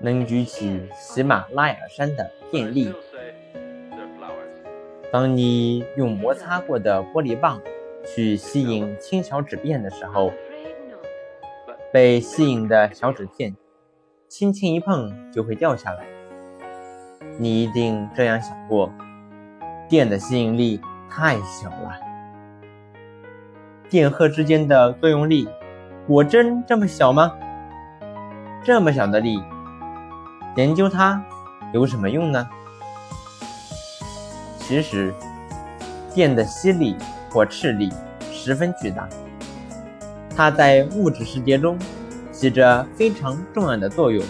能举起喜马拉雅山的电力。当你用摩擦过的玻璃棒去吸引轻小纸片的时候，被吸引的小纸片轻轻一碰就会掉下来。你一定这样想过：电的吸引力太小了。电荷之间的作用力果真这么小吗？这么小的力，研究它有什么用呢？其实，电的吸力或斥力十分巨大，它在物质世界中起着非常重要的作用。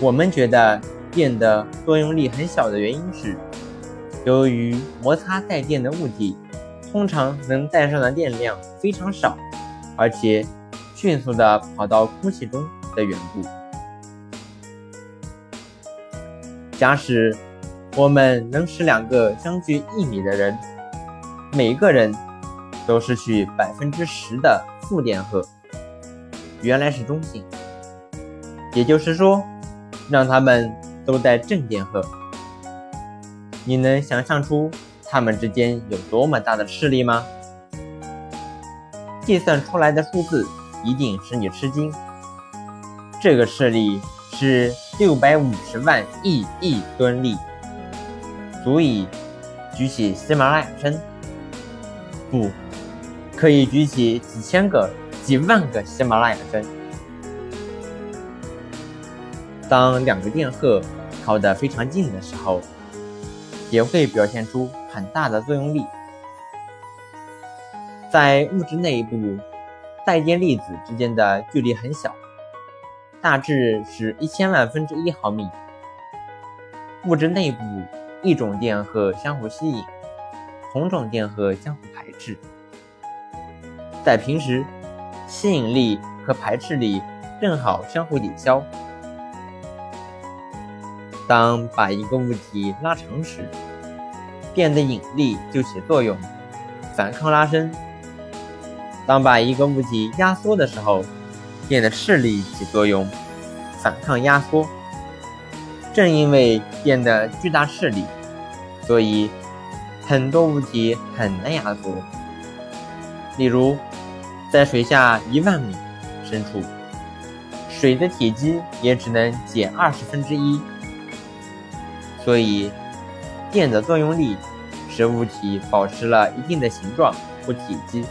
我们觉得电的作用力很小的原因是，由于摩擦带电的物体通常能带上的电量非常少，而且迅速地跑到空气中的缘故。假使我们能使两个相距一米的人，每个人都失去百分之十的负电荷，原来是中性，也就是说，让他们都带正电荷。你能想象出他们之间有多么大的斥力吗？计算出来的数字一定使你吃惊。这个斥力是六百五十万亿亿吨力。足以举起喜马拉雅山，不，可以举起几千个、几万个喜马拉雅山。当两个电荷靠得非常近的时候，也会表现出很大的作用力。在物质内部，带电粒子之间的距离很小，大致是一千万分之一毫米。物质内部。一种电荷相互吸引，同种电荷相互排斥。在平时，吸引力和排斥力正好相互抵消。当把一个物体拉长时，电的引力就起作用，反抗拉伸；当把一个物体压缩的时候，电的斥力起作用，反抗压缩。正因为电的巨大斥力，所以很多物体很难压缩。例如，在水下一万米深处，水的体积也只能减二十分之一。所以，电的作用力使物体保持了一定的形状或体积。